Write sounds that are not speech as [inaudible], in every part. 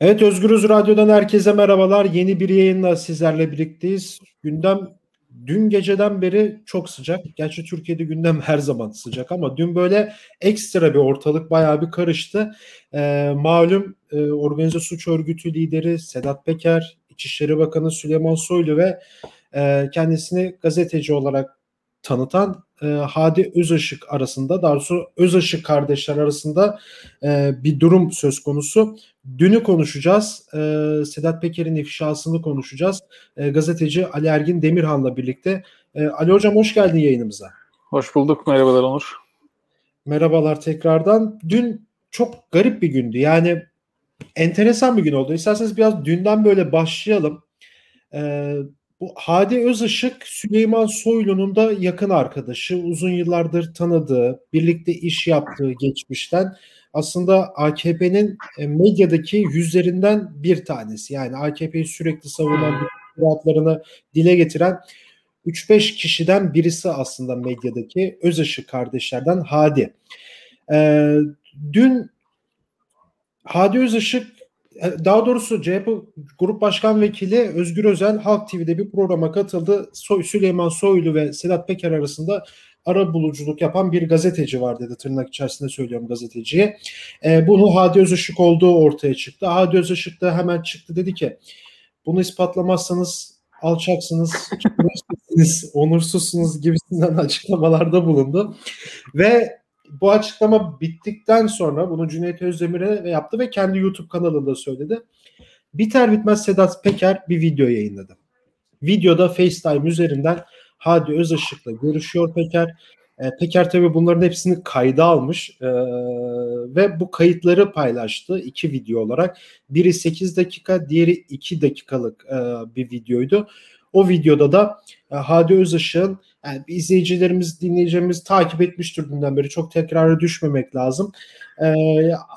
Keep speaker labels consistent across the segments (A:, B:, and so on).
A: Evet Özgürüz Radyo'dan herkese merhabalar. Yeni bir yayınla sizlerle birlikteyiz. Gündem dün geceden beri çok sıcak. Gerçi Türkiye'de gündem [laughs] her zaman sıcak ama dün böyle ekstra bir ortalık bayağı bir karıştı. Ee, malum e, organize suç örgütü lideri Sedat Peker, İçişleri Bakanı Süleyman Soylu ve e, kendisini gazeteci olarak tanıtan e, Hadi Özışık arasında, daha doğrusu Özışık kardeşler arasında e, bir durum söz konusu. Dünü konuşacağız. E, Sedat Peker'in ifşasını konuşacağız. E, gazeteci Ali Ergin Demirhan'la birlikte. E, Ali Hocam hoş geldin yayınımıza.
B: Hoş bulduk. Merhabalar Onur.
A: Merhabalar tekrardan. Dün çok garip bir gündü. Yani enteresan bir gün oldu. İsterseniz biraz dünden böyle başlayalım. Ee, bu Hadi Özışık Süleyman Soylu'nun da yakın arkadaşı, uzun yıllardır tanıdığı, birlikte iş yaptığı geçmişten aslında AKP'nin e, medyadaki yüzlerinden bir tanesi. Yani AKP'yi sürekli savunan, rahatlarını dile getiren 3-5 kişiden birisi aslında medyadaki Özışık kardeşlerden Hadi. Ee, dün Hadi Özışık daha doğrusu CHP Grup Başkan Vekili Özgür Özel Halk TV'de bir programa katıldı. Soy, Süleyman Soylu ve Sedat Peker arasında ara buluculuk yapan bir gazeteci var dedi tırnak içerisinde söylüyorum gazeteciye. E, bunu Hadi Özışık olduğu ortaya çıktı. Hadi Özışık da hemen çıktı dedi ki bunu ispatlamazsanız alçaksınız, [laughs] onursuzsunuz gibisinden açıklamalarda bulundu. Ve bu açıklama bittikten sonra bunu Cüneyt Özdemir'e yaptı ve kendi YouTube kanalında söyledi. Biter bitmez Sedat Peker bir video yayınladı. Videoda FaceTime üzerinden Hadi Özışık'la görüşüyor Peker. E, Peker tabii bunların hepsini kayda almış e, ve bu kayıtları paylaştı iki video olarak. Biri 8 dakika, diğeri 2 dakikalık e, bir videoydu. O videoda da e, Hadi Özışık'ın yani izleyicilerimiz, dinleyicilerimiz takip etmiştir dünden beri. Çok tekrara düşmemek lazım. E,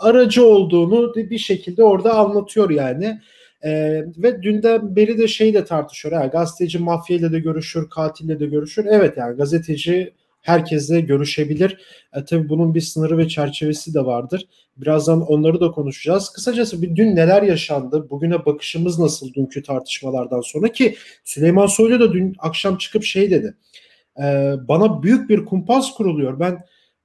A: aracı olduğunu bir şekilde orada anlatıyor yani. E, ve dünden beri de şey de tartışıyor. Yani gazeteci mafyayla da görüşür, katille de görüşür. Evet yani gazeteci herkesle görüşebilir. E, tabii bunun bir sınırı ve çerçevesi de vardır. Birazdan onları da konuşacağız. Kısacası bir dün neler yaşandı? Bugüne bakışımız nasıl dünkü tartışmalardan sonra ki Süleyman Soylu da dün akşam çıkıp şey dedi. E, bana büyük bir kumpas kuruluyor. Ben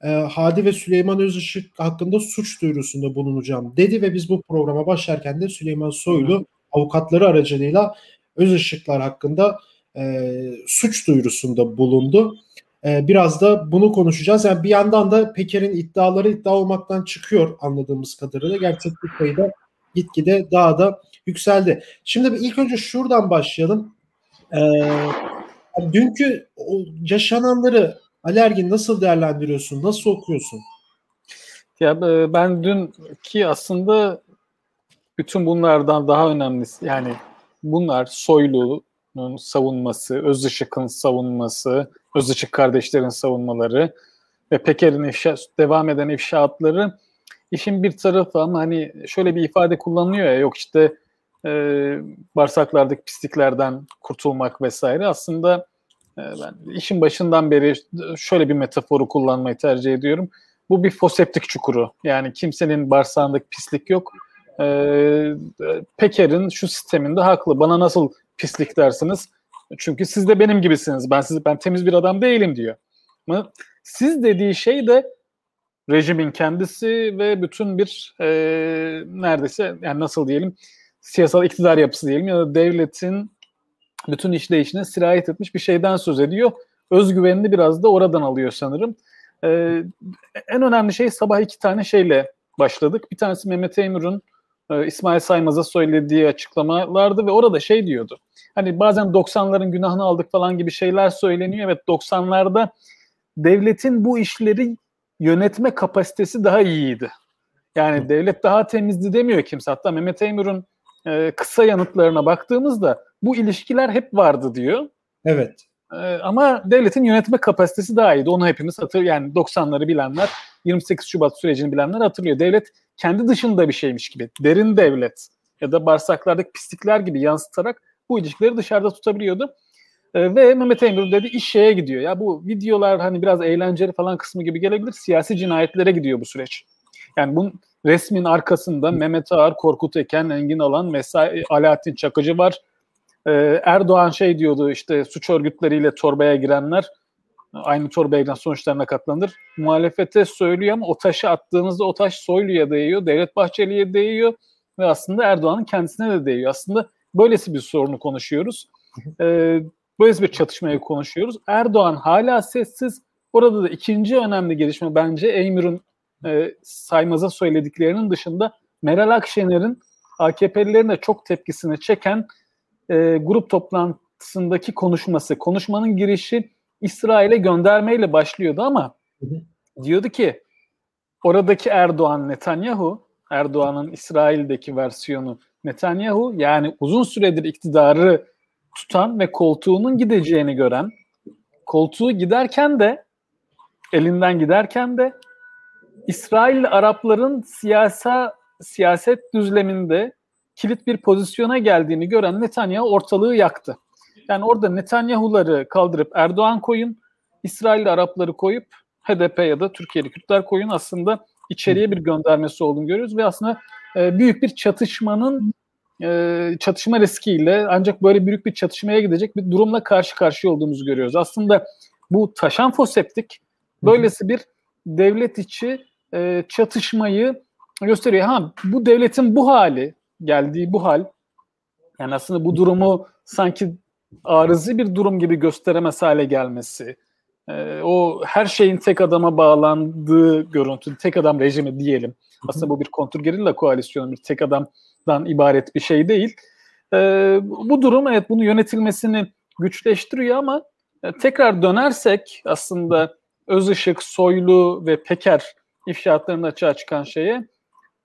A: e, Hadi ve Süleyman Özışık hakkında suç duyurusunda bulunacağım dedi ve biz bu programa başlarken de Süleyman Soylu avukatları aracılığıyla Özışıklar hakkında e, suç duyurusunda bulundu. E, biraz da bunu konuşacağız. Yani bir yandan da Peker'in iddiaları iddia olmaktan çıkıyor anladığımız kadarıyla. Gerçeklik payı da gitgide daha da yükseldi. Şimdi ilk önce şuradan başlayalım. Ee, dünkü yaşananları Alergin nasıl değerlendiriyorsun? Nasıl okuyorsun?
B: Ya e, ben dün ki aslında bütün bunlardan daha önemlisi yani bunlar Soylu'nun savunması, Özışık'ın savunması, Özışık kardeşlerin savunmaları ve Peker'in ifşa, devam eden ifşaatları işin bir tarafı ama hani şöyle bir ifade kullanılıyor ya yok işte e, bağırsaklardaki pisliklerden kurtulmak vesaire aslında e, ben işin başından beri şöyle bir metaforu kullanmayı tercih ediyorum. Bu bir foseptik çukuru. Yani kimsenin bağırsağındaki pislik yok. Ee, Peker'in şu sisteminde haklı. Bana nasıl pislik dersiniz? Çünkü siz de benim gibisiniz. Ben siz ben temiz bir adam değilim diyor. Ama siz dediği şey de rejimin kendisi ve bütün bir e, neredeyse yani nasıl diyelim siyasal iktidar yapısı diyelim ya da devletin bütün işleyişine sirayet etmiş bir şeyden söz ediyor. Özgüvenini biraz da oradan alıyor sanırım. Ee, en önemli şey sabah iki tane şeyle başladık. Bir tanesi Mehmet Eymur'un e, İsmail Saymaz'a söylediği açıklamalardı ve orada şey diyordu. Hani bazen 90'ların günahını aldık falan gibi şeyler söyleniyor. Evet 90'larda devletin bu işleri yönetme kapasitesi daha iyiydi. Yani devlet daha temizdi demiyor kimse. Hatta Mehmet Eymur'un e, kısa yanıtlarına baktığımızda bu ilişkiler hep vardı diyor.
A: Evet.
B: E, ama devletin yönetme kapasitesi daha iyiydi. Onu hepimiz hatır yani 90'ları bilenler, 28 Şubat sürecini bilenler hatırlıyor. Devlet kendi dışında bir şeymiş gibi, derin devlet ya da bağırsaklardaki pislikler gibi yansıtarak bu ilişkileri dışarıda tutabiliyordu. E, ve Mehmet Emir dedi iş şeye gidiyor. Ya bu videolar hani biraz eğlenceli falan kısmı gibi gelebilir. Siyasi cinayetlere gidiyor bu süreç. Yani bunun resmin arkasında Mehmet Ağar, Korkut Eken, Engin Alan, Mesai, Alaaddin Çakıcı var. Ee, Erdoğan şey diyordu işte suç örgütleriyle torbaya girenler aynı torbaya giren sonuçlarına katlanır. Muhalefete söylüyor ama o taşı attığınızda o taş Soylu'ya değiyor, Devlet Bahçeli'ye değiyor ve aslında Erdoğan'ın kendisine de değiyor. Aslında böylesi bir sorunu konuşuyoruz. [laughs] Ee, böylesi bir çatışmayı konuşuyoruz. Erdoğan hala sessiz. Orada da ikinci önemli gelişme bence Eymür'ün e, saymaza söylediklerinin dışında Meral Akşener'in AKP'lilerin de çok tepkisini çeken e, grup toplantısındaki konuşması. Konuşmanın girişi İsrail'e göndermeyle başlıyordu ama hı hı. diyordu ki oradaki Erdoğan Netanyahu, Erdoğan'ın İsrail'deki versiyonu Netanyahu yani uzun süredir iktidarı tutan ve koltuğunun gideceğini gören, koltuğu giderken de elinden giderken de İsrail Arapların siyasa siyaset düzleminde kilit bir pozisyona geldiğini gören Netanyahu ortalığı yaktı. Yani orada Netanyahu'ları kaldırıp Erdoğan koyun, İsrail Arapları koyup HDP ya da Türkiye'li Kürtler koyun aslında içeriye bir göndermesi olduğunu görüyoruz ve aslında e, büyük bir çatışmanın e, çatışma riskiyle ancak böyle büyük bir çatışmaya gidecek bir durumla karşı karşıya olduğumuzu görüyoruz. Aslında bu taşan foseptik böylesi bir devlet içi e, çatışmayı gösteriyor. Ha bu devletin bu hali geldiği bu hal yani aslında bu durumu sanki arızi bir durum gibi gösteremez hale gelmesi, e, o her şeyin tek adama bağlandığı görüntü, tek adam rejimi diyelim. Aslında bu bir kontrgerilla koalisyonu, bir tek adamdan ibaret bir şey değil. E, bu durum evet bunu yönetilmesini güçleştiriyor ama e, tekrar dönersek aslında Özışık, Soylu ve Peker ifşaatlarında açığa çıkan şeye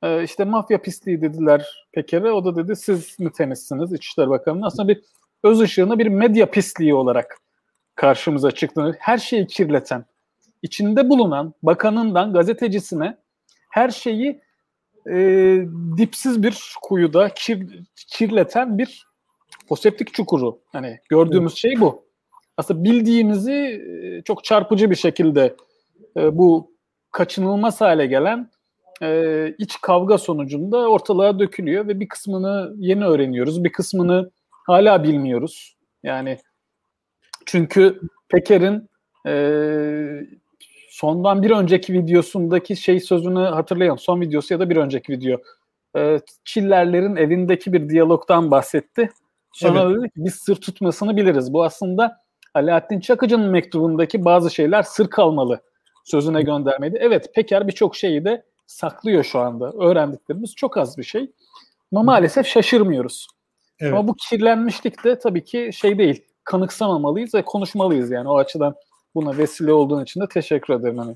B: e, işte mafya pisliği dediler Peker'e. O da dedi siz mi temizsiniz İçişleri Bakanı'nın. Aslında bir öz ışığını bir medya pisliği olarak karşımıza çıktığını, her şeyi kirleten, içinde bulunan bakanından gazetecisine her şeyi e, dipsiz bir kuyuda kir, kirleten bir foseptik çukuru. Hani gördüğümüz şey bu. Aslında bildiğimizi e, çok çarpıcı bir şekilde e, bu kaçınılmaz hale gelen e, iç kavga sonucunda ortalığa dökülüyor ve bir kısmını yeni öğreniyoruz. Bir kısmını hala bilmiyoruz. Yani çünkü Peker'in e, sondan bir önceki videosundaki şey sözünü hatırlayalım. Son videosu ya da bir önceki video. E, Çillerlerin evindeki bir diyalogdan bahsetti. Sonra evet. dedi ki biz sır tutmasını biliriz. Bu aslında Alaaddin Çakıcı'nın mektubundaki bazı şeyler sır kalmalı sözüne göndermedi. Evet Peker birçok şeyi de saklıyor şu anda. Öğrendiklerimiz çok az bir şey. Ama maalesef şaşırmıyoruz. Evet. Ama bu kirlenmişlik de tabii ki şey değil. Kanıksamamalıyız ve konuşmalıyız yani o açıdan buna vesile olduğun için de teşekkür ederim. Hani.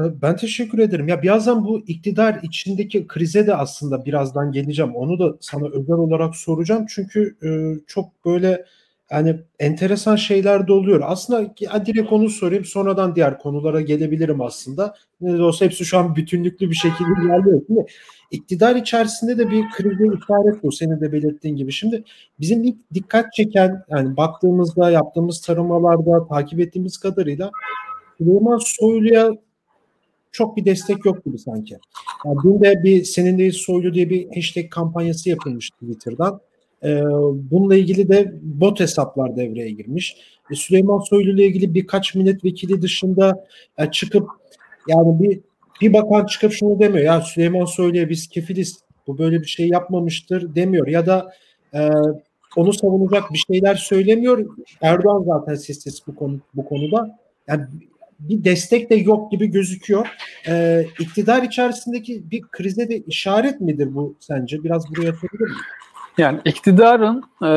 A: Evet, ben teşekkür ederim. Ya birazdan bu iktidar içindeki krize de aslında birazdan geleceğim. Onu da sana özel olarak soracağım. Çünkü e, çok böyle yani enteresan şeyler de oluyor. Aslında direkt onu sorayım sonradan diğer konulara gelebilirim aslında. Ne de olsa hepsi şu an bütünlüklü bir şekilde ilerliyor. Şimdi iktidar içerisinde de bir krize işaret bu senin de belirttiğin gibi. Şimdi bizim ilk dikkat çeken yani baktığımızda yaptığımız taramalarda takip ettiğimiz kadarıyla Süleyman Soylu'ya çok bir destek yok gibi sanki. Yani dün de bir senin de Soylu diye bir hashtag kampanyası yapılmış Twitter'dan ee, bununla ilgili de bot hesaplar devreye girmiş. E, Süleyman Soylu ile ilgili birkaç milletvekili dışında e, çıkıp yani bir bir bakan çıkıp şunu demiyor. Ya Süleyman Soylu'ya biz kefiliz. Bu böyle bir şey yapmamıştır demiyor. Ya da e, onu savunacak bir şeyler söylemiyor. Erdoğan zaten sessiz bu konu bu konuda. Yani bir destek de yok gibi gözüküyor. Ee, iktidar içerisindeki bir krize de işaret midir bu sence? Biraz buraya atabilir miyim?
B: Yani iktidarın e,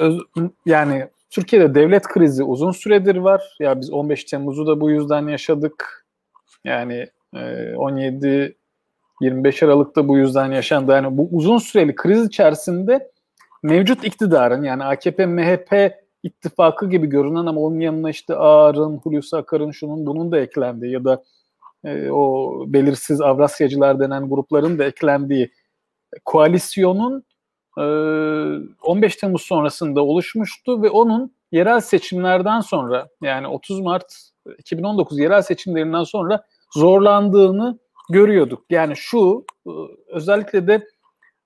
B: öz, yani Türkiye'de devlet krizi uzun süredir var. Ya biz 15 Temmuz'u da bu yüzden yaşadık. Yani e, 17 25 Aralık'ta bu yüzden yaşandı. Yani bu uzun süreli kriz içerisinde mevcut iktidarın yani AKP MHP ittifakı gibi görünen ama onun yanına işte Ağar'ın, Hulusi Akar'ın şunun bunun da eklendiği ya da e, o belirsiz Avrasyacılar denen grupların da eklendiği koalisyonun 15 ee, Temmuz sonrasında oluşmuştu ve onun yerel seçimlerden sonra yani 30 Mart 2019 yerel seçimlerinden sonra zorlandığını görüyorduk. Yani şu e, özellikle de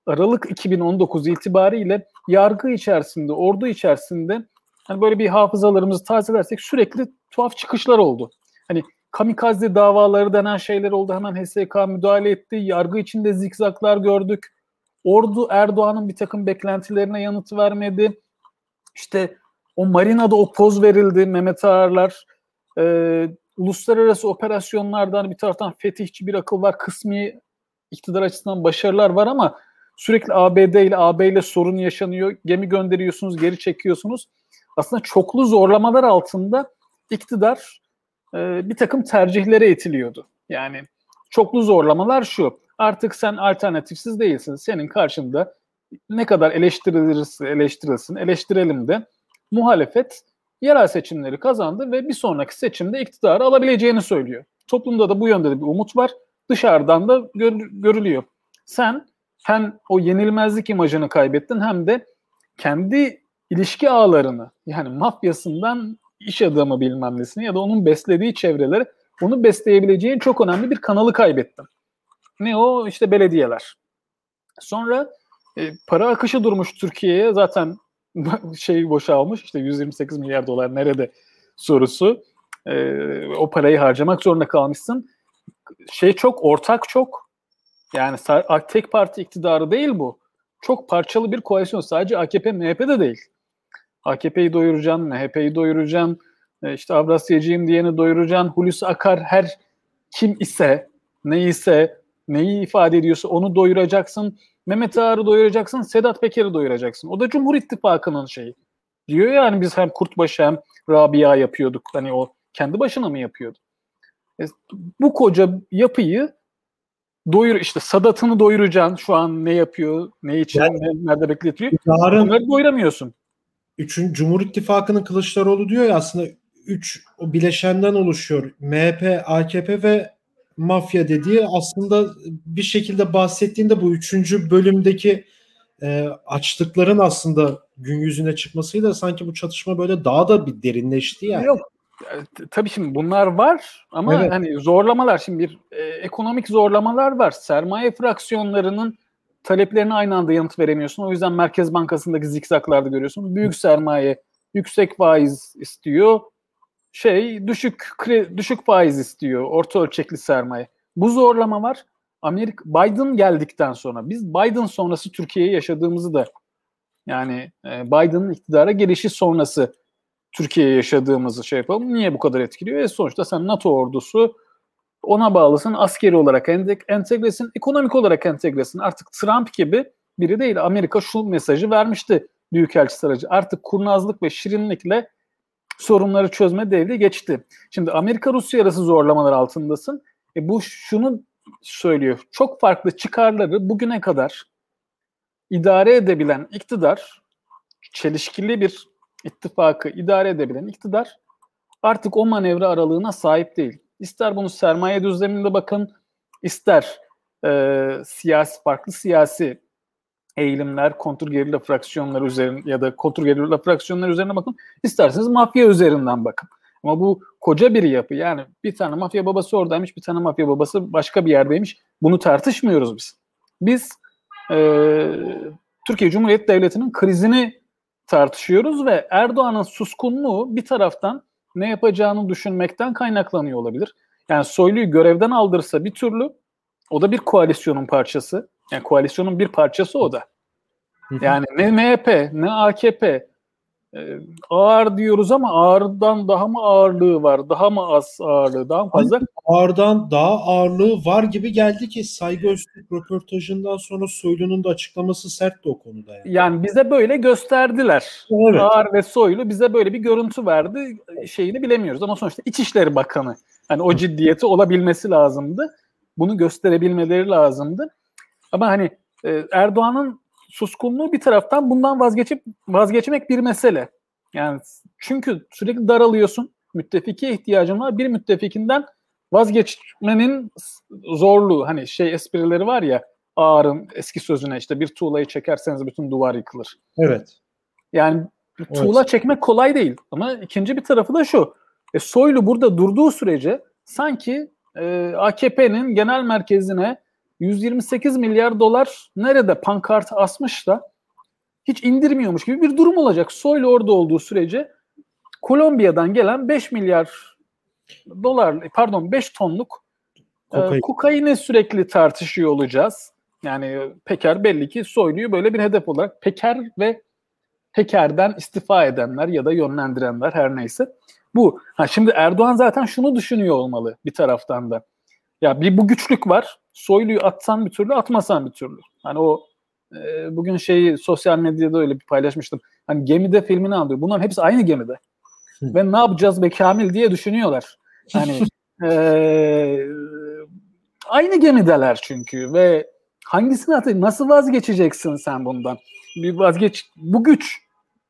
B: Aralık 2019 itibariyle yargı içerisinde, ordu içerisinde hani böyle bir hafızalarımızı tazelersek sürekli tuhaf çıkışlar oldu. Hani kamikaze davaları denen şeyler oldu. Hemen HSK müdahale etti. Yargı içinde zikzaklar gördük. Ordu Erdoğan'ın bir takım beklentilerine yanıt vermedi. İşte o marinada o poz verildi. Mehmet Ağarlar e, uluslararası operasyonlardan bir taraftan fetihçi bir akıl var. Kısmi iktidar açısından başarılar var ama sürekli ABD ile AB ile sorun yaşanıyor. Gemi gönderiyorsunuz, geri çekiyorsunuz. Aslında çoklu zorlamalar altında iktidar e, bir takım tercihlere itiliyordu. Yani çoklu zorlamalar şu. Artık sen alternatifsiz değilsin. Senin karşında ne kadar eleştirilirse eleştirilsin, eleştirelim de muhalefet yerel seçimleri kazandı ve bir sonraki seçimde iktidarı alabileceğini söylüyor. Toplumda da bu yönde de bir umut var. Dışarıdan da gör, görülüyor. Sen hem o yenilmezlik imajını kaybettin hem de kendi ilişki ağlarını yani mafyasından iş adamı bilmem nesini ya da onun beslediği çevreleri onu besleyebileceğin çok önemli bir kanalı kaybettin. Ne o? işte belediyeler. Sonra e, para akışı durmuş Türkiye'ye zaten [laughs] şey boşalmış işte 128 milyar dolar nerede sorusu. E, o parayı harcamak zorunda kalmışsın. Şey çok ortak çok yani tek parti iktidarı değil bu. Çok parçalı bir koalisyon. Sadece AKP, MHP de değil. AKP'yi doyuracaksın, MHP'yi doyuracaksın, e, işte Avrasyacıyım diyeni doyuracaksın, Hulusi Akar her kim ise, ne ise, neyi ifade ediyorsa onu doyuracaksın. Mehmet Ağar'ı doyuracaksın, Sedat Peker'i doyuracaksın. O da Cumhur İttifakı'nın şeyi. Diyor yani biz hem Kurtbaşı hem Rabia yapıyorduk. Hani o kendi başına mı yapıyordu? E, bu koca yapıyı doyur işte Sadat'ını doyuracaksın. Şu an ne yapıyor, ne için, yani, nerede bekletiyor. Yarın, Onları doyuramıyorsun.
A: Üçün, Cumhur İttifakı'nın Kılıçdaroğlu diyor ya aslında üç o bileşenden oluşuyor. MHP, AKP ve mafya dediği aslında bir şekilde bahsettiğinde bu üçüncü bölümdeki e, açlıkların aslında gün yüzüne çıkmasıyla sanki bu çatışma böyle daha da bir derinleşti yani. Yok
B: tabii şimdi bunlar var ama evet. hani zorlamalar şimdi bir e, ekonomik zorlamalar var. Sermaye fraksiyonlarının taleplerine aynı anda yanıt veremiyorsun. O yüzden Merkez Bankası'ndaki zikzaklarda görüyorsun. Büyük sermaye yüksek faiz istiyor. Şey düşük düşük faiz istiyor. Orta ölçekli sermaye. Bu zorlama var. Amerika Biden geldikten sonra biz Biden sonrası Türkiye'yi yaşadığımızı da yani e, Biden'ın iktidara gelişi sonrası Türkiye'ye yaşadığımızı şey yapalım. Niye bu kadar etkiliyor? E sonuçta sen NATO ordusu ona bağlısın. Askeri olarak entegresin, ekonomik olarak entegresin. Artık Trump gibi biri değil. Amerika şu mesajı vermişti Büyükelçi aracı. Artık kurnazlık ve şirinlikle sorunları çözme devri geçti. Şimdi Amerika-Rusya arası zorlamalar altındasın. E bu şunu söylüyor. Çok farklı çıkarları bugüne kadar idare edebilen iktidar çelişkili bir ittifakı idare edebilen iktidar artık o manevra aralığına sahip değil. İster bunu sermaye düzleminde bakın, ister e, siyasi farklı siyasi eğilimler, kontrgerilla fraksiyonları üzerine ya da kontrgerilla fraksiyonlar üzerine bakın. İsterseniz mafya üzerinden bakın. Ama bu koca bir yapı. Yani bir tane mafya babası oradaymış, bir tane mafya babası başka bir yerdeymiş. Bunu tartışmıyoruz biz. Biz e, Türkiye Cumhuriyeti Devleti'nin krizini tartışıyoruz ve Erdoğan'ın suskunluğu bir taraftan ne yapacağını düşünmekten kaynaklanıyor olabilir. Yani Soylu'yu görevden aldırsa bir türlü o da bir koalisyonun parçası. Yani koalisyonun bir parçası o da. Yani ne MHP ne AKP e, ağır diyoruz ama ağırdan daha mı ağırlığı var? Daha mı az ağırlığı? Daha mı fazla?
A: Ağırdan daha ağırlığı var gibi geldi ki saygı Öztürk röportajından sonra Soylu'nun da açıklaması sertti o konuda.
B: Yani, yani bize böyle gösterdiler. Evet. Ağır ve Soylu bize böyle bir görüntü verdi. Şeyini bilemiyoruz ama sonuçta İçişleri Bakanı. Hani o ciddiyeti olabilmesi lazımdı. Bunu gösterebilmeleri lazımdı. Ama hani e, Erdoğan'ın suskunluğu bir taraftan bundan vazgeçip vazgeçmek bir mesele. Yani çünkü sürekli daralıyorsun. Müttefiki ihtiyacın var. Bir müttefikinden vazgeçmenin zorluğu. Hani şey esprileri var ya Ağar'ın eski sözüne işte bir tuğlayı çekerseniz bütün duvar yıkılır.
A: Evet.
B: Yani tuğla evet. çekmek kolay değil. Ama ikinci bir tarafı da şu. E, Soylu burada durduğu sürece sanki e, AKP'nin genel merkezine 128 milyar dolar nerede pankart asmış da hiç indirmiyormuş gibi bir durum olacak. Soylu orada olduğu sürece Kolombiya'dan gelen 5 milyar dolar pardon 5 tonluk Kokain. e, kokaini sürekli tartışıyor olacağız. Yani Peker belli ki Soylu'yu böyle bir hedef olarak Peker ve Peker'den istifa edenler ya da yönlendirenler her neyse. Bu. Ha şimdi Erdoğan zaten şunu düşünüyor olmalı bir taraftan da. Ya bir bu güçlük var. Soylu'yu atsan bir türlü, atmasan bir türlü. Hani o e, bugün şeyi sosyal medyada öyle bir paylaşmıştım. Hani gemide filmini anlıyor. Bunların hepsi aynı gemide. Ve ne yapacağız be Kamil diye düşünüyorlar. Hani [laughs] e, aynı gemideler çünkü ve hangisini atayım? Nasıl vazgeçeceksin sen bundan? Bir vazgeç. Bu güç.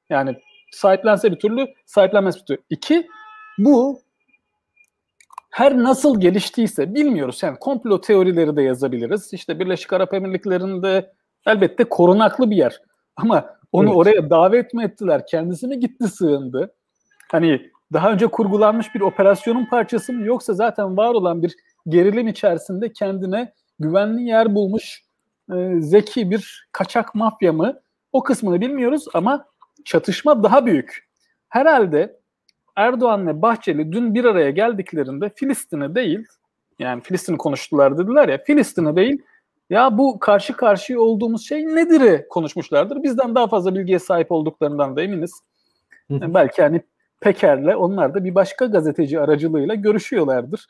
B: Yani sahiplense bir türlü, sahiplenmez bir türlü. İki, bu her nasıl geliştiyse bilmiyoruz. Yani komplo teorileri de yazabiliriz. İşte Birleşik Arap Emirlikleri'nde elbette korunaklı bir yer. Ama onu evet. oraya davet mi ettiler? Kendisi mi gitti sığındı? Hani daha önce kurgulanmış bir operasyonun parçası mı yoksa zaten var olan bir gerilim içerisinde kendine güvenli yer bulmuş e, zeki bir kaçak mafya mı? O kısmını bilmiyoruz ama çatışma daha büyük. Herhalde Erdoğan ve Bahçeli dün bir araya geldiklerinde Filistin'e değil, yani Filistin'i konuştular dediler ya, Filistin'e değil, ya bu karşı karşıya olduğumuz şey nedir konuşmuşlardır. Bizden daha fazla bilgiye sahip olduklarından da eminiz. Yani belki hani Peker'le onlar da bir başka gazeteci aracılığıyla görüşüyorlardır.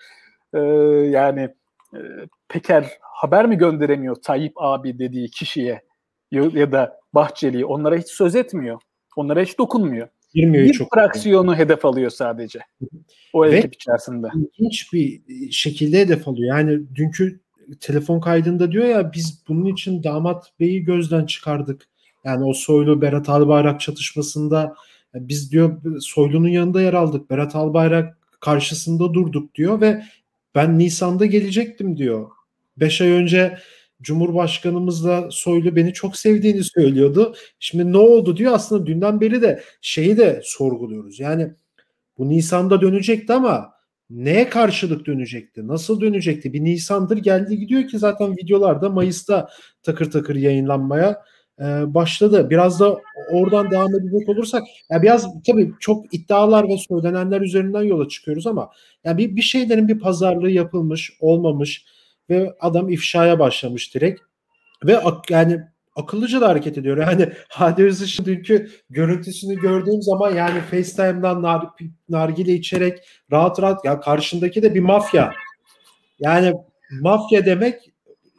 B: Ee, yani e, Peker haber mi gönderemiyor Tayyip abi dediği kişiye ya da Bahçeli'yi onlara hiç söz etmiyor. Onlara hiç dokunmuyor. Girmiyor bir çok. fraksiyonu hedef alıyor sadece. O Ve ekip içerisinde.
A: İlginç bir şekilde hedef alıyor. Yani dünkü telefon kaydında diyor ya biz bunun için damat beyi gözden çıkardık. Yani o Soylu Berat Albayrak çatışmasında biz diyor Soylu'nun yanında yer aldık. Berat Albayrak karşısında durduk diyor ve ben Nisan'da gelecektim diyor. Beş ay önce Cumhurbaşkanımızla Soylu beni çok sevdiğini söylüyordu. Şimdi ne oldu diyor aslında dünden beri de şeyi de sorguluyoruz. Yani bu Nisan'da dönecekti ama neye karşılık dönecekti? Nasıl dönecekti? Bir Nisan'dır geldi gidiyor ki zaten videolarda Mayıs'ta takır takır yayınlanmaya e, başladı. Biraz da oradan devam edecek olursak ya biraz tabii çok iddialar ve söylenenler üzerinden yola çıkıyoruz ama yani bir, bir şeylerin bir pazarlığı yapılmış, olmamış ve adam ifşaya başlamış direkt. Ve ak, yani akıllıca da hareket ediyor. Yani [laughs] Hadi Özış'ın dünkü görüntüsünü gördüğüm zaman yani FaceTime'dan nar, nargile içerek rahat rahat ya karşındaki de bir mafya. Yani mafya demek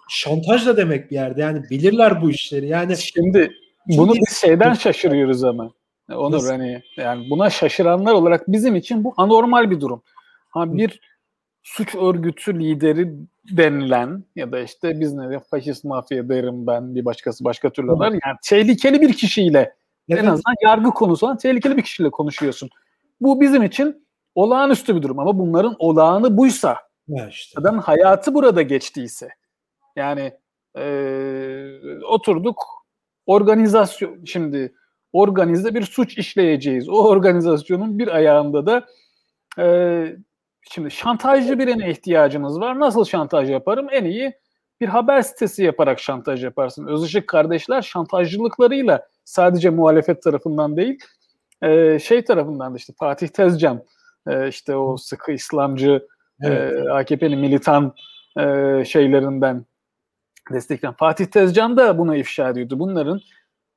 A: şantaj da demek bir yerde. Yani bilirler bu işleri. Yani
B: şimdi bunu biz şeyden şaşırıyoruz ama. Onur Nasıl? hani yani buna şaşıranlar olarak bizim için bu anormal bir durum. Ha bir suç örgütü lideri denilen ya da işte biz ne diyor faşist mafya derim ben bir başkası başka türlü der. Yani tehlikeli bir kişiyle evet. en azından yargı konusu olan tehlikeli bir kişiyle konuşuyorsun. Bu bizim için olağanüstü bir durum ama bunların olağanı buysa ya işte. adam hayatı burada geçtiyse yani e, oturduk organizasyon şimdi organize bir suç işleyeceğiz. O organizasyonun bir ayağında da e, Şimdi şantajcı birine ihtiyacımız var. Nasıl şantaj yaparım? En iyi bir haber sitesi yaparak şantaj yaparsın. Özışık kardeşler şantajcılıklarıyla sadece muhalefet tarafından değil e, şey tarafından da işte Fatih Tezcan e, işte o sıkı İslamcı e, evet. AKP'nin militan şeylerinden destekleyen Fatih Tezcan da buna ifşa ediyordu. Bunların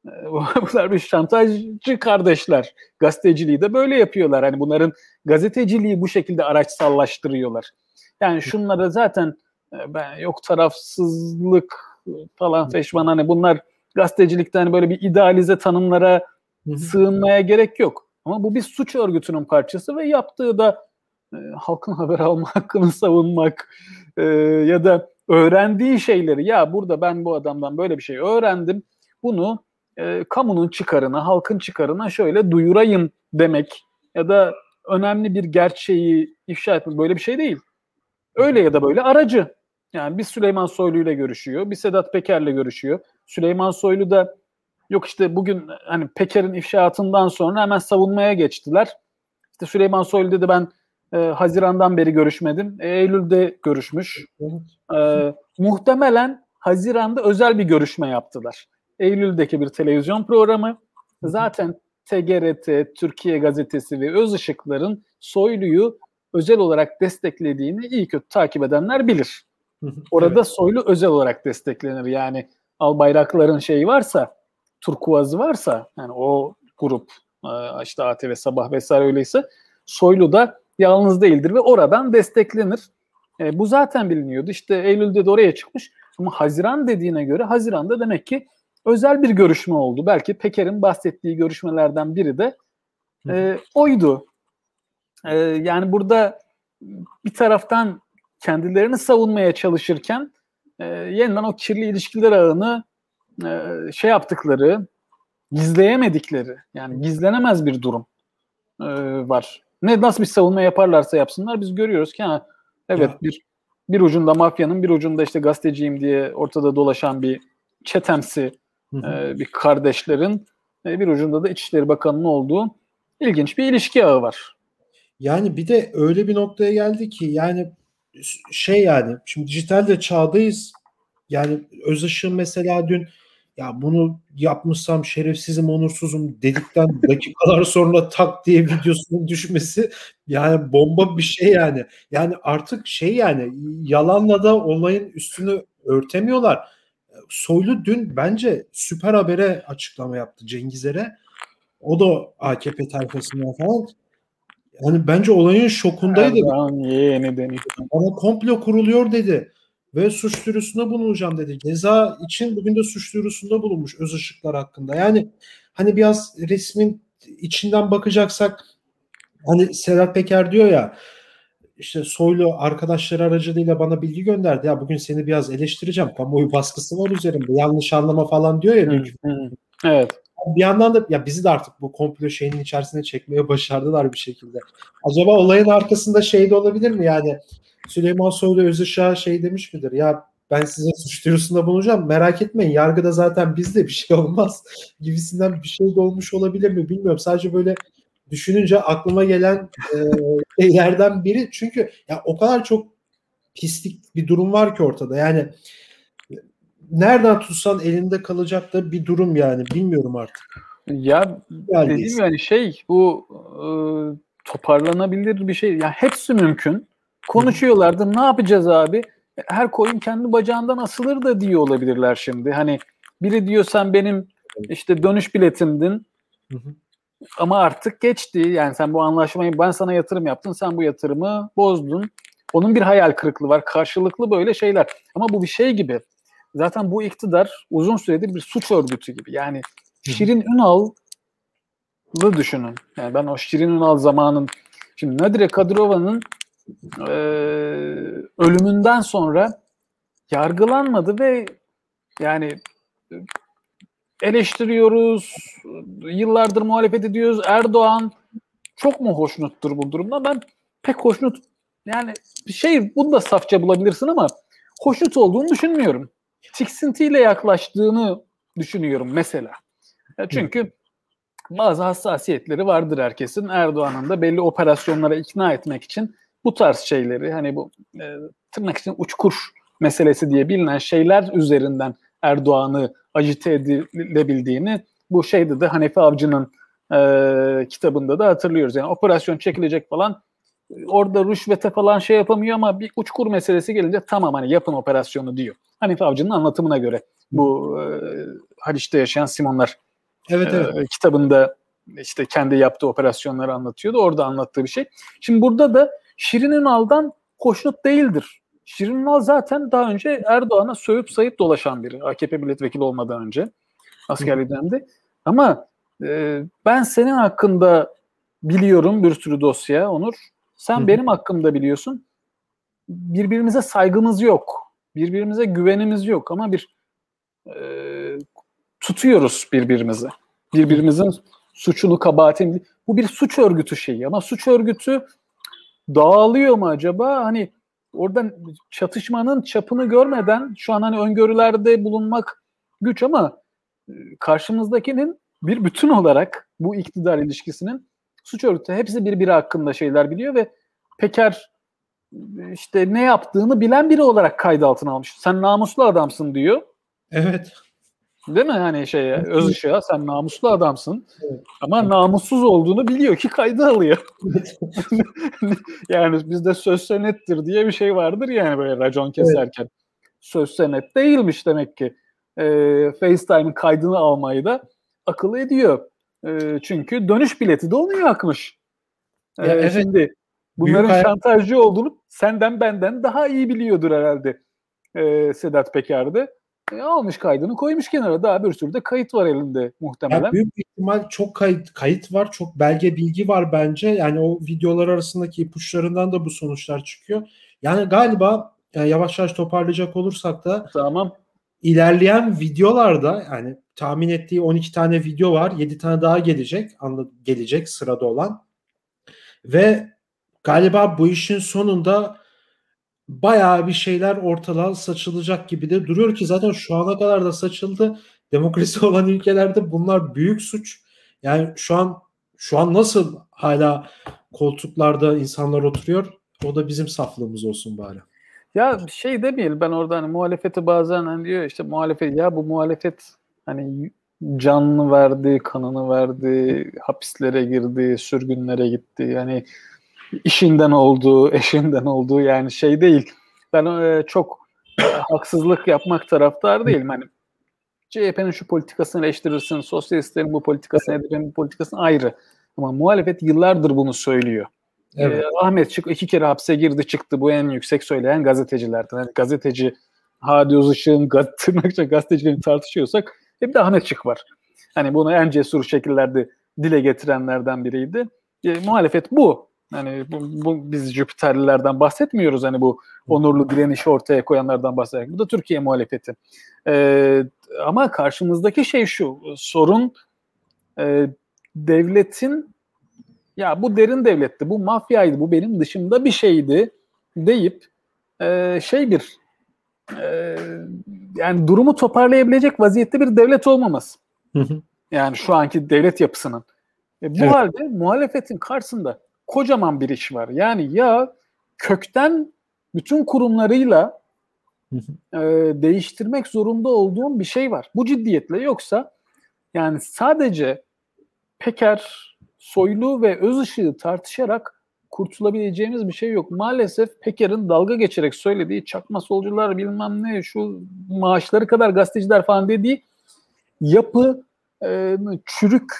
B: [laughs] bunlar bir şantajcı kardeşler. Gazeteciliği de böyle yapıyorlar. Hani bunların gazeteciliği bu şekilde araçsallaştırıyorlar. Yani şunlara zaten e, ben yok tarafsızlık falan feşman hani bunlar gazetecilikten hani böyle bir idealize tanımlara sığınmaya gerek yok. Ama bu bir suç örgütünün parçası ve yaptığı da e, halkın [laughs] haber alma hakkını savunmak e, ya da öğrendiği şeyleri ya burada ben bu adamdan böyle bir şey öğrendim bunu e, kamunun çıkarına, halkın çıkarına şöyle duyurayım demek ya da önemli bir gerçeği ifşa etmek böyle bir şey değil. Öyle ya da böyle aracı. Yani bir Süleyman Soylu ile görüşüyor, bir Sedat Peker'le görüşüyor. Süleyman Soylu da yok işte bugün hani Peker'in ifşaatından sonra hemen savunmaya geçtiler. İşte Süleyman Soylu dedi ben E, Haziran'dan beri görüşmedim. E, Eylül'de görüşmüş. E, muhtemelen Haziran'da özel bir görüşme yaptılar. Eylül'deki bir televizyon programı. Zaten TGRT, Türkiye Gazetesi ve Öz Işıklar'ın Soylu'yu özel olarak desteklediğini iyi kötü takip edenler bilir. Orada evet. Soylu özel olarak desteklenir. Yani Albayrakların şeyi varsa, Turkuaz'ı varsa, yani o grup e, işte ATV Sabah vesaire öyleyse Soylu da yalnız değildir ve oradan desteklenir. E, bu zaten biliniyordu. İşte Eylül'de de oraya çıkmış. Ama Haziran dediğine göre Haziran'da demek ki özel bir görüşme oldu. Belki Peker'in bahsettiği görüşmelerden biri de e, oydu. E, yani burada bir taraftan kendilerini savunmaya çalışırken e, yeniden o kirli ilişkiler ağını e, şey yaptıkları, gizleyemedikleri, yani gizlenemez bir durum e, var. Ne nasıl bir savunma yaparlarsa yapsınlar biz görüyoruz ki ha, evet ya. bir bir ucunda mafyanın bir ucunda işte gazeteciyim diye ortada dolaşan bir çetemsi e, bir kardeşlerin e, bir ucunda da İçişleri Bakanı'nın olduğu ilginç bir ilişki ağı var.
A: Yani bir de öyle bir noktaya geldi ki yani şey yani şimdi dijitalde çağdayız. Yani Özışık'ın mesela dün ya bunu yapmışsam şerefsizim onursuzum dedikten [laughs] dakikalar sonra tak diye videosunun düşmesi yani bomba bir şey yani. Yani artık şey yani yalanla da olayın üstünü örtemiyorlar. Soylu dün bence süper habere açıklama yaptı Cengizer'e. O da AKP tayfasından falan. Yani bence olayın şokundaydı.
B: Erdoğan yeğeni deniyor.
A: Bana komplo kuruluyor dedi ve suç duyurusunda bulunacağım dedi. Ceza için bugün de suç duyurusunda bulunmuş öz ışıklar hakkında. Yani hani biraz resmin içinden bakacaksak hani Sedat Peker diyor ya işte Soylu arkadaşları aracılığıyla bana bilgi gönderdi. Ya bugün seni biraz eleştireceğim. Kamuoyu baskısı var üzerimde. Yanlış anlama falan diyor ya.
B: evet.
A: Bir yandan da ya bizi de artık bu komplo şeyinin içerisine çekmeye başardılar bir şekilde. Acaba olayın arkasında şey de olabilir mi yani Süleyman Soylu Özışık'a şey demiş midir? Ya ben size suç duyurusunda bulunacağım. Merak etmeyin. Yargıda zaten bizde bir şey olmaz [laughs] gibisinden bir şey de olmuş olabilir mi bilmiyorum. Sadece böyle düşününce aklıma gelen e, [laughs] şeylerden biri. Çünkü ya o kadar çok pislik bir durum var ki ortada. Yani nereden tutsan elinde kalacak da bir durum yani. Bilmiyorum artık.
B: Ya dediğim yani şey bu e, toparlanabilir bir şey. Ya hepsi mümkün. Konuşuyorlardı. Ne yapacağız abi? Her koyun kendi bacağından asılır da diyor olabilirler şimdi. Hani biri diyor sen benim işte dönüş biletimdin. Ama artık geçti. Yani sen bu anlaşmayı ben sana yatırım yaptın. Sen bu yatırımı bozdun. Onun bir hayal kırıklığı var. Karşılıklı böyle şeyler. Ama bu bir şey gibi. Zaten bu iktidar uzun süredir bir suç örgütü gibi. Yani Şirin Ünal'ı düşünün. Yani ben o Şirin Ünal zamanın şimdi Nadire Kadirova'nın e, ölümünden sonra yargılanmadı ve yani eleştiriyoruz, yıllardır muhalefet ediyoruz. Erdoğan çok mu hoşnuttur bu durumda? Ben pek hoşnut yani bir şey bunu da safça bulabilirsin ama hoşnut olduğunu düşünmüyorum. Tiksintiyle yaklaştığını düşünüyorum mesela. Ya çünkü bazı hassasiyetleri vardır herkesin. Erdoğan'ın da belli operasyonlara ikna etmek için bu tarz şeyleri hani bu e, tırnak için uçkur meselesi diye bilinen şeyler üzerinden Erdoğan'ı acite edilebildiğini bu şeyde de Hanefi Avcı'nın e, kitabında da hatırlıyoruz. Yani operasyon çekilecek falan orada rüşvete falan şey yapamıyor ama bir uçkur meselesi gelince tamam hani yapın operasyonu diyor. Hanefi Avcı'nın anlatımına göre bu e, Haliç'te yaşayan Simonlar
A: evet, evet.
B: E, kitabında işte kendi yaptığı operasyonları anlatıyordu. Orada anlattığı bir şey. Şimdi burada da Şirin Ünal'dan hoşnut değildir. Şirin Ünal zaten daha önce Erdoğan'a sövüp sayıp dolaşan biri. AKP milletvekili olmadan önce askerlik döneminde. Ama e, ben senin hakkında biliyorum bir sürü dosya Onur. Sen Hı. benim hakkımda biliyorsun. Birbirimize saygımız yok. Birbirimize güvenimiz yok ama bir e, tutuyoruz birbirimizi. Birbirimizin suçunu, kabahatini. Bu bir suç örgütü şeyi ama suç örgütü dağılıyor mu acaba? Hani oradan çatışmanın çapını görmeden şu an hani öngörülerde bulunmak güç ama e, karşımızdakinin bir bütün olarak bu iktidar ilişkisinin suç örgütü hepsi birbiri hakkında şeyler biliyor ve Peker işte ne yaptığını bilen biri olarak kaydı altına almış. Sen namuslu adamsın diyor.
A: Evet.
B: Değil mi? Hani şey öz ışığa sen namuslu adamsın.
A: Evet.
B: Ama namussuz olduğunu biliyor ki kaydı alıyor. [laughs] [laughs] yani bizde söz senettir diye bir şey vardır yani böyle racon keserken. Evet. Söz senet değilmiş demek ki. E, FaceTime'ın kaydını almayı da akıl ediyor. E, çünkü dönüş bileti de onu yakmış. E, evet. Şimdi bunların Büyük şantajcı olduğunu senden benden daha iyi biliyordur herhalde e, Sedat Peker'de. E, almış kaydını koymuş kenara. Daha bir sürü de kayıt var elinde muhtemelen.
A: Yani büyük ihtimal çok kayıt, kayıt var. Çok belge bilgi var bence. Yani o videolar arasındaki ipuçlarından da bu sonuçlar çıkıyor. Yani galiba yani yavaş yavaş toparlayacak olursak da
B: tamam.
A: ilerleyen videolarda yani tahmin ettiği 12 tane video var. 7 tane daha gelecek. Anladım, gelecek sırada olan. Ve galiba bu işin sonunda bayağı bir şeyler ortalığa saçılacak gibi de duruyor ki zaten şu ana kadar da saçıldı. Demokrasi [laughs] olan ülkelerde bunlar büyük suç. Yani şu an şu an nasıl hala koltuklarda insanlar oturuyor? O da bizim saflığımız olsun bari.
B: Ya şey demeyelim ben orada hani muhalefeti bazen hani diyor işte muhalefet ya bu muhalefet hani canını verdi, kanını verdi, hapislere girdi, sürgünlere gitti. Yani işinden olduğu, eşinden olduğu yani şey değil. Ben e, çok e, haksızlık yapmak taraftar değilim. Hani CHP'nin şu politikasını eleştirirsin, sosyalistlerin bu politikasını, HDP'nin bu politikasını ayrı. Ama muhalefet yıllardır bunu söylüyor. Evet. Ee, Ahmet Çık iki kere hapse girdi çıktı. Bu en yüksek söyleyen gazetecilerden. Yani gazeteci Hadi Özışık'ın [laughs] tırnakça gazetecilerini tartışıyorsak hep de Ahmet Çık var. Hani bunu en cesur şekillerde dile getirenlerden biriydi. E, muhalefet bu. Hani bu, bu biz Jüpiterlilerden bahsetmiyoruz hani bu onurlu direnişi ortaya koyanlardan bahsediyoruz. Bu da Türkiye muhalefeti. Ee, ama karşımızdaki şey şu sorun e, devletin ya bu derin devletti, bu mafyaydı, bu benim dışımda bir şeydi deyip e, şey bir e, yani durumu toparlayabilecek vaziyette bir devlet olmaması. Hı hı. Yani şu anki devlet yapısının. E, bu evet. halde muhalefetin karşısında kocaman bir iş var. Yani ya kökten bütün kurumlarıyla e, değiştirmek zorunda olduğum bir şey var. Bu ciddiyetle yoksa yani sadece Peker, Soylu ve Özışık'ı tartışarak kurtulabileceğimiz bir şey yok. Maalesef Peker'in dalga geçerek söylediği çakma solcular bilmem ne şu maaşları kadar gazeteciler falan dediği yapı e, çürük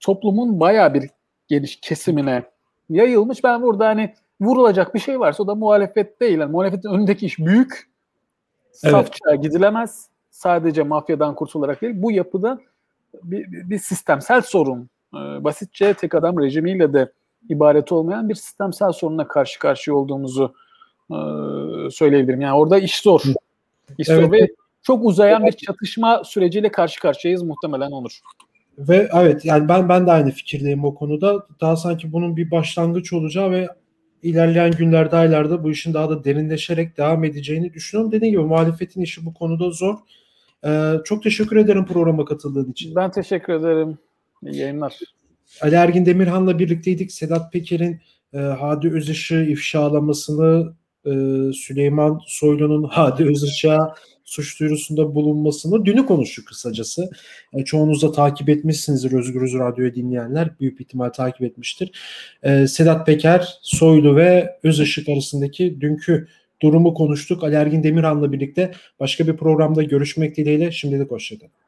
B: toplumun baya bir geniş kesimine yayılmış. Ben burada hani vurulacak bir şey varsa o da muhalefet değil. Yani muhalefetin önündeki iş büyük. Evet. Safça gidilemez. Sadece mafyadan kurtularak değil. Bu yapıda bir, bir, sistemsel sorun. Ee, basitçe tek adam rejimiyle de ibaret olmayan bir sistemsel sorunla karşı karşıya olduğumuzu e, söyleyebilirim. Yani orada iş zor. İş evet. zor ve çok uzayan bir çatışma süreciyle karşı karşıyayız muhtemelen olur.
A: Ve evet yani ben ben de aynı fikirdeyim o konuda. Daha sanki bunun bir başlangıç olacağı ve ilerleyen günlerde, aylarda bu işin daha da derinleşerek devam edeceğini düşünüyorum. Dediğim gibi muhalefetin işi bu konuda zor. Ee, çok teşekkür ederim programa katıldığın için.
B: Ben teşekkür ederim. İyi yayınlar.
A: Ali Ergin Demirhan'la birlikteydik. Sedat Peker'in e, Hadi Özış'ı ifşalamasını, e, Süleyman Soylu'nun Hadi Özış'a suç duyurusunda bulunmasını dünü konuştuk kısacası. E, çoğunuz da takip etmişsinizdir Özgürüz Radyo'yu dinleyenler. Büyük ihtimal takip etmiştir. E, Sedat Peker, Soylu ve Özışık arasındaki dünkü durumu konuştuk. Ali Ergin Demirhan'la birlikte başka bir programda görüşmek dileğiyle. Şimdilik hoşçakalın.